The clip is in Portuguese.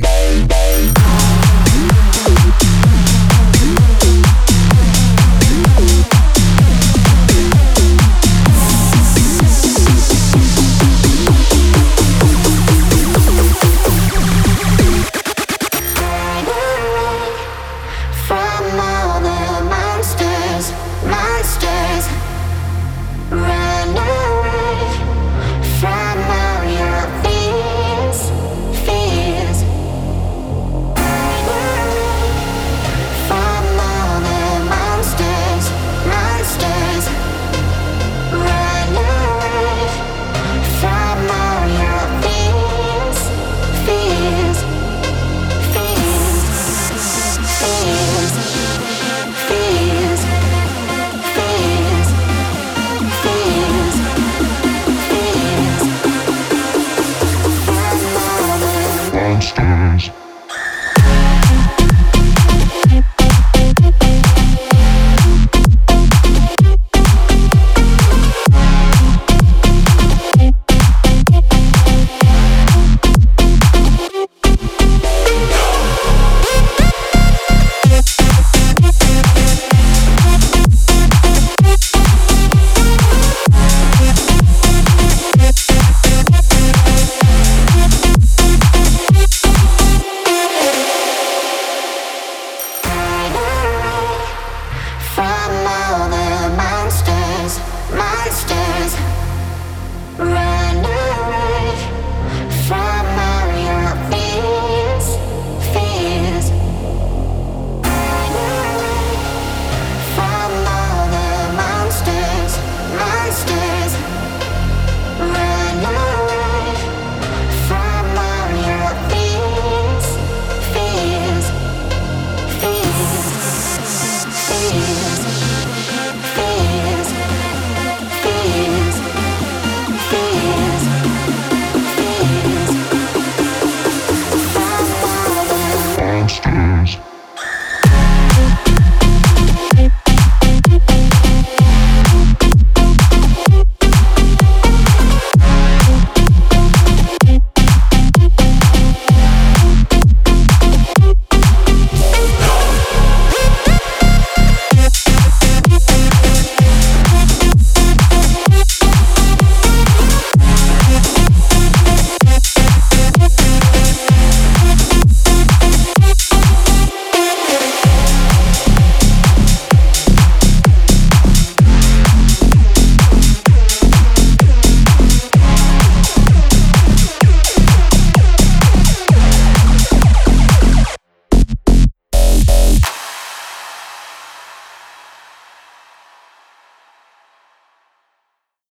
Bye.